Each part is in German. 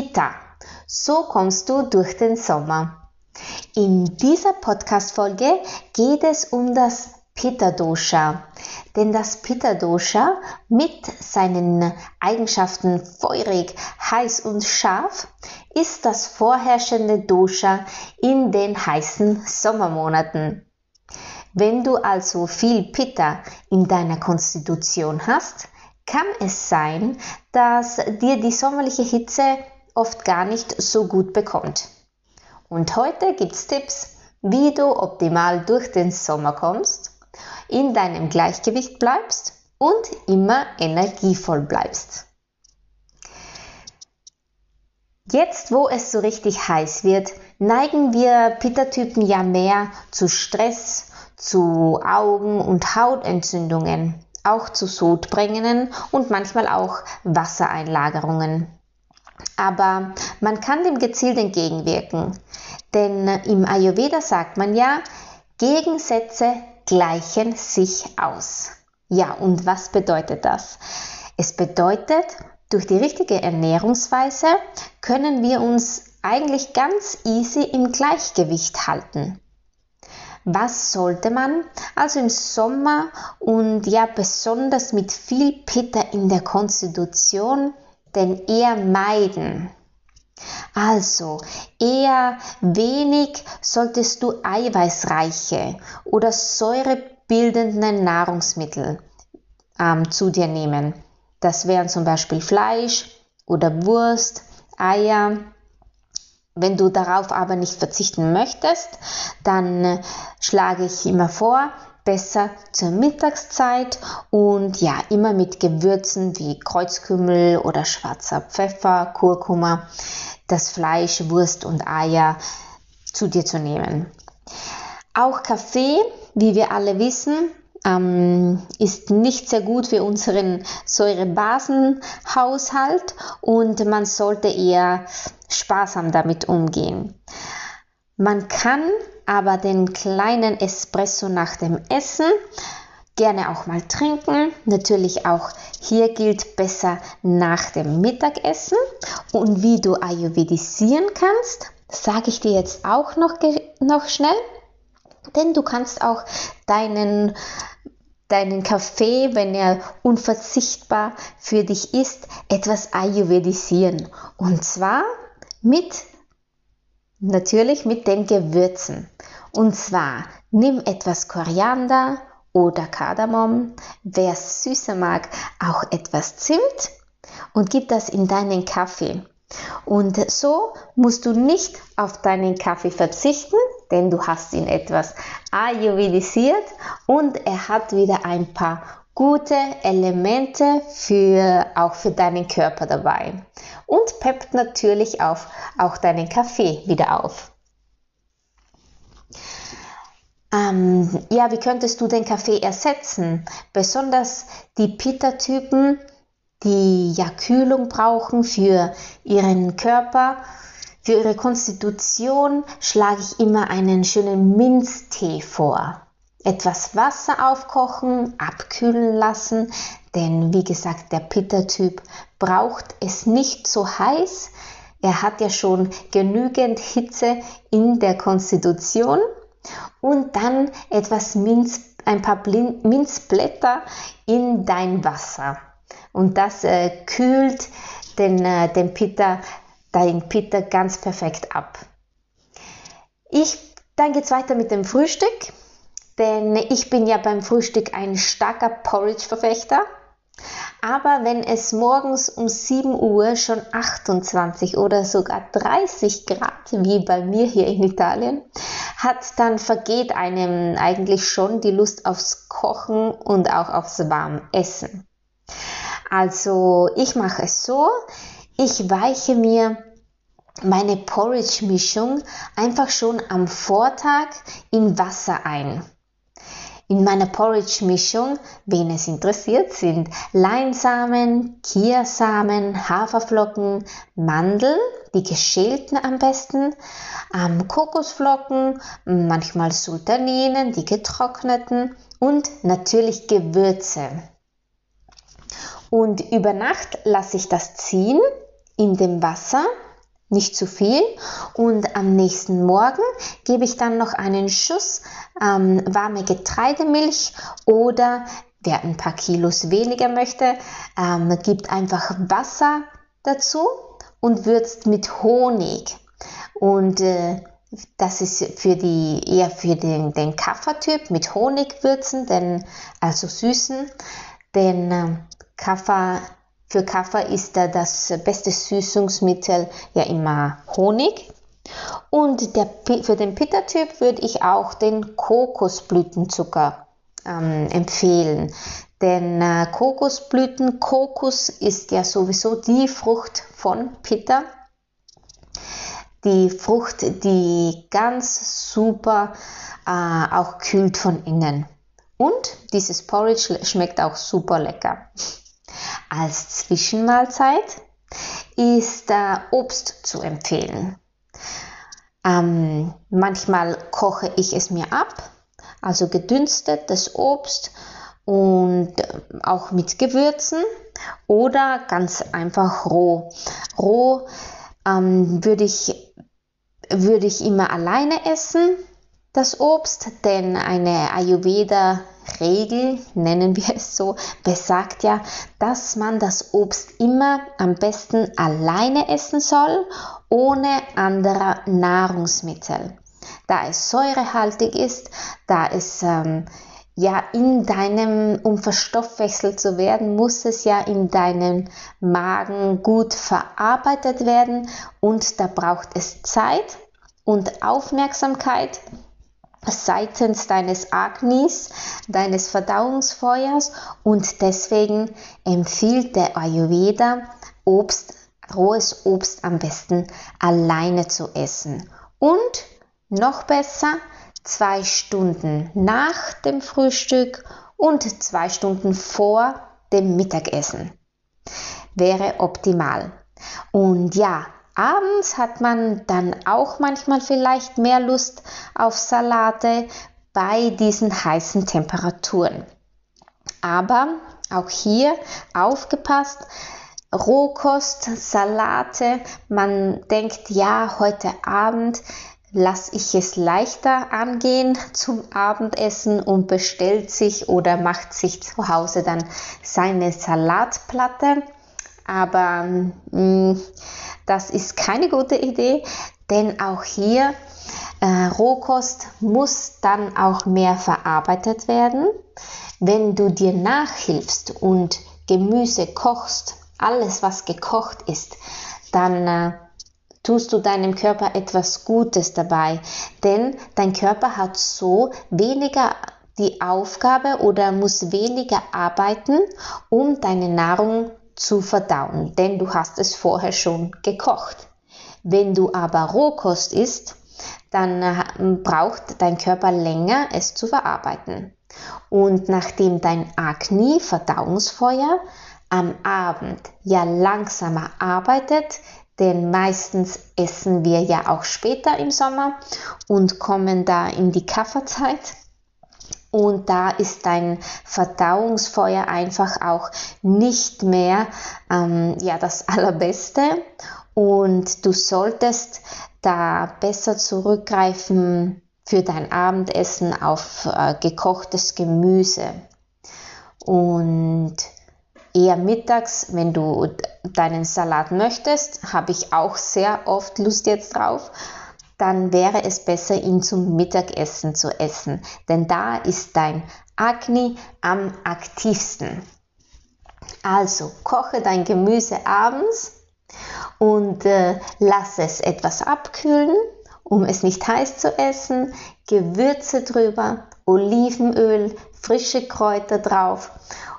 Pitta. So kommst du durch den Sommer. In dieser Podcast-Folge geht es um das Pitta-Dosha. Denn das Pitta-Dosha mit seinen Eigenschaften feurig, heiß und scharf ist das vorherrschende Dosha in den heißen Sommermonaten. Wenn du also viel Pitta in deiner Konstitution hast, kann es sein, dass dir die sommerliche Hitze oft gar nicht so gut bekommt. Und heute gibt es Tipps, wie du optimal durch den Sommer kommst, in deinem Gleichgewicht bleibst und immer energievoll bleibst. Jetzt, wo es so richtig heiß wird, neigen wir Pitta-Typen ja mehr zu Stress, zu Augen- und Hautentzündungen, auch zu Sodbrängungen und manchmal auch Wassereinlagerungen. Aber man kann dem gezielt entgegenwirken, denn im Ayurveda sagt man ja, Gegensätze gleichen sich aus. Ja, und was bedeutet das? Es bedeutet, durch die richtige Ernährungsweise können wir uns eigentlich ganz easy im Gleichgewicht halten. Was sollte man also im Sommer und ja besonders mit viel Pitta in der Konstitution denn eher meiden? Also, eher wenig solltest du eiweißreiche oder säurebildende Nahrungsmittel ähm, zu dir nehmen. Das wären zum Beispiel Fleisch oder Wurst, Eier. Wenn du darauf aber nicht verzichten möchtest, dann äh, schlage ich immer vor, besser zur Mittagszeit und ja, immer mit Gewürzen wie Kreuzkümmel oder schwarzer Pfeffer, Kurkuma, das Fleisch, Wurst und Eier zu dir zu nehmen. Auch Kaffee, wie wir alle wissen, ähm, ist nicht sehr gut für unseren Säurebasenhaushalt und man sollte eher sparsam damit umgehen. Man kann aber den kleinen Espresso nach dem Essen gerne auch mal trinken. Natürlich auch hier gilt besser nach dem Mittagessen. Und wie du ayurvedisieren kannst, sage ich dir jetzt auch noch, noch schnell. Denn du kannst auch deinen deinen Kaffee, wenn er unverzichtbar für dich ist, etwas ayurvedisieren. Und zwar mit, natürlich mit den Gewürzen. Und zwar nimm etwas Koriander oder Kardamom, wer süßer mag, auch etwas Zimt und gib das in deinen Kaffee. Und so musst du nicht auf deinen Kaffee verzichten, denn du hast ihn etwas ayurvedisiert und er hat wieder ein paar gute Elemente für, auch für deinen Körper dabei und peppt natürlich auf, auch deinen Kaffee wieder auf. Ähm, ja, wie könntest du den Kaffee ersetzen? Besonders die Pitta-Typen, die ja Kühlung brauchen für ihren Körper, für ihre Konstitution schlage ich immer einen schönen Minztee vor. Etwas Wasser aufkochen, abkühlen lassen, denn wie gesagt, der Pitta-Typ braucht es nicht so heiß. Er hat ja schon genügend Hitze in der Konstitution. Und dann etwas Minz, ein paar Minzblätter in dein Wasser. Und das äh, kühlt den, äh, den Pitter, den Pitter ganz perfekt ab. Ich, dann geht's weiter mit dem Frühstück, denn ich bin ja beim Frühstück ein starker Porridge-Verfechter. Aber wenn es morgens um 7 Uhr schon 28 oder sogar 30 Grad, wie bei mir hier in Italien, hat, dann vergeht einem eigentlich schon die Lust aufs Kochen und auch aufs Warmessen. Also ich mache es so, ich weiche mir meine Porridge-Mischung einfach schon am Vortag in Wasser ein. In meiner Porridge-Mischung, wen es interessiert, sind Leinsamen, Kiasamen, Haferflocken, Mandeln, die geschälten am besten, ähm, Kokosflocken, manchmal Sultaninen, die getrockneten und natürlich Gewürze. Und über Nacht lasse ich das ziehen in dem Wasser nicht zu viel. Und am nächsten Morgen gebe ich dann noch einen Schuss ähm, warme Getreidemilch oder wer ein paar Kilos weniger möchte, ähm, gibt einfach Wasser dazu und würzt mit Honig. Und äh, das ist für die, eher für den, den Kaffertyp mit Honig würzen, denn, also süßen, denn äh, Kaffer für Kaffee ist da das beste Süßungsmittel ja immer Honig. Und der, für den Pitta-Typ würde ich auch den Kokosblütenzucker ähm, empfehlen. Denn äh, Kokosblüten, Kokos ist ja sowieso die Frucht von Pitta. Die Frucht, die ganz super äh, auch kühlt von innen. Und dieses Porridge schmeckt auch super lecker. Als Zwischenmahlzeit ist äh, Obst zu empfehlen. Ähm, manchmal koche ich es mir ab, also gedünstetes Obst und äh, auch mit Gewürzen oder ganz einfach roh. Roh ähm, würde ich, würde ich immer alleine essen, das Obst, denn eine Ayurveda Regel, nennen wir es so, besagt ja, dass man das Obst immer am besten alleine essen soll, ohne anderer Nahrungsmittel. Da es säurehaltig ist, da es ähm, ja in deinem, um verstoffwechselt zu werden, muss es ja in deinem Magen gut verarbeitet werden und da braucht es Zeit und Aufmerksamkeit seitens deines Agnis, deines Verdauungsfeuers und deswegen empfiehlt der Ayurveda Obst, rohes Obst am besten alleine zu essen. Und noch besser, zwei Stunden nach dem Frühstück und zwei Stunden vor dem Mittagessen. Wäre optimal. Und ja, Abends hat man dann auch manchmal vielleicht mehr Lust auf Salate bei diesen heißen Temperaturen. Aber auch hier aufgepasst, Rohkost, Salate, man denkt, ja, heute Abend lasse ich es leichter angehen zum Abendessen und bestellt sich oder macht sich zu Hause dann seine Salatplatte. Aber mh, mm, das ist keine gute Idee, denn auch hier äh, Rohkost muss dann auch mehr verarbeitet werden. Wenn du dir nachhilfst und Gemüse kochst, alles was gekocht ist, dann äh, tust du deinem Körper etwas Gutes dabei, denn dein Körper hat so weniger die Aufgabe oder muss weniger arbeiten, um deine Nahrung zu verdauen, denn du hast es vorher schon gekocht. Wenn du aber Rohkost isst, dann äh, braucht dein Körper länger, es zu verarbeiten. Und nachdem dein Agni-Verdauungsfeuer am Abend ja langsamer arbeitet, denn meistens essen wir ja auch später im Sommer und kommen da in die Kafferzeit, und da ist dein Verdauungsfeuer einfach auch nicht mehr ähm, ja, das Allerbeste und du solltest da besser zurückgreifen für dein Abendessen auf äh, gekochtes Gemüse. Und eher mittags, wenn du deinen Salat möchtest, habe ich auch sehr oft Lust jetzt drauf, dann wäre es besser, ihn zum Mittagessen zu essen, denn da ist dein Agni am aktivsten. Also koche dein Gemüse abends und äh, lass es etwas abkühlen, um es nicht heiß zu essen. Gewürze drüber, Olivenöl, frische Kräuter drauf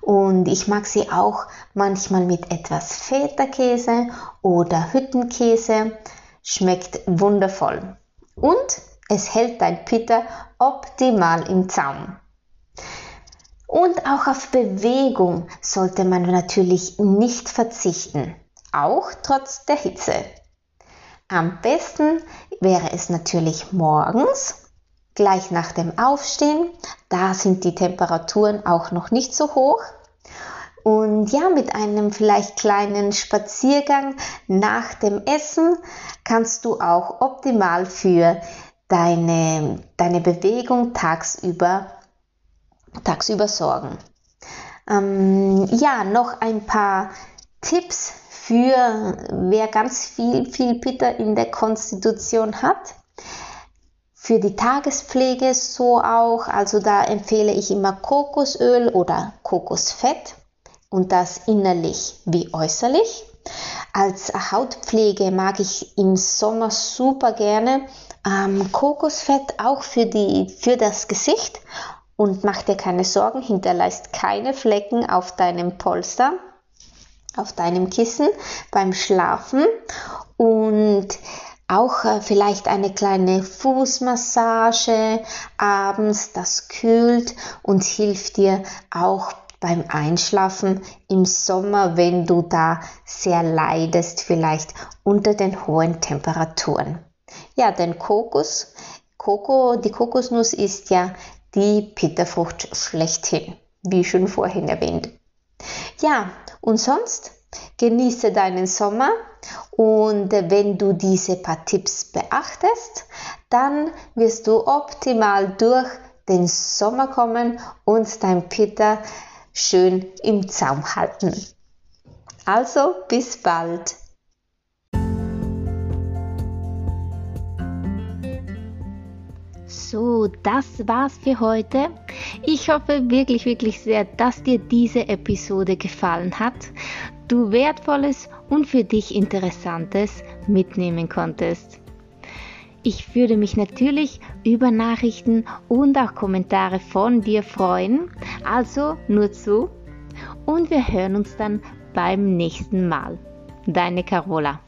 und ich mag sie auch manchmal mit etwas Feta-Käse oder Hüttenkäse. Schmeckt wundervoll. Und es hält dein Pitter optimal im Zaum. Und auch auf Bewegung sollte man natürlich nicht verzichten, auch trotz der Hitze. Am besten wäre es natürlich morgens, gleich nach dem Aufstehen. Da sind die Temperaturen auch noch nicht so hoch. Und ja, mit einem vielleicht kleinen Spaziergang nach dem Essen kannst du auch optimal für deine, deine Bewegung tagsüber tagsüber sorgen. Ähm, ja, noch ein paar Tipps für wer ganz viel, viel Pitter in der Konstitution hat. Für die Tagespflege so auch, also da empfehle ich immer Kokosöl oder Kokosfett und das innerlich wie äußerlich. Als Hautpflege mag ich im Sommer super gerne ähm, Kokosfett auch für, die, für das Gesicht und mach dir keine Sorgen, hinterlässt keine Flecken auf deinem Polster, auf deinem Kissen beim Schlafen und auch äh, vielleicht eine kleine Fußmassage abends, das kühlt und hilft dir auch beim Einschlafen im Sommer, wenn du da sehr leidest, vielleicht unter den hohen Temperaturen. Ja, denn Kokos, Koko, die Kokosnuss ist ja die Pitterfrucht schlechthin, wie schon vorhin erwähnt. Ja, und sonst genieße deinen Sommer und wenn du diese paar Tipps beachtest, dann wirst du optimal durch den Sommer kommen und dein Pitter schön im Zaum halten. Also bis bald. So, das war's für heute. Ich hoffe wirklich, wirklich sehr, dass dir diese Episode gefallen hat, du wertvolles und für dich interessantes mitnehmen konntest. Ich würde mich natürlich über Nachrichten und auch Kommentare von dir freuen. Also nur zu. Und wir hören uns dann beim nächsten Mal. Deine Carola.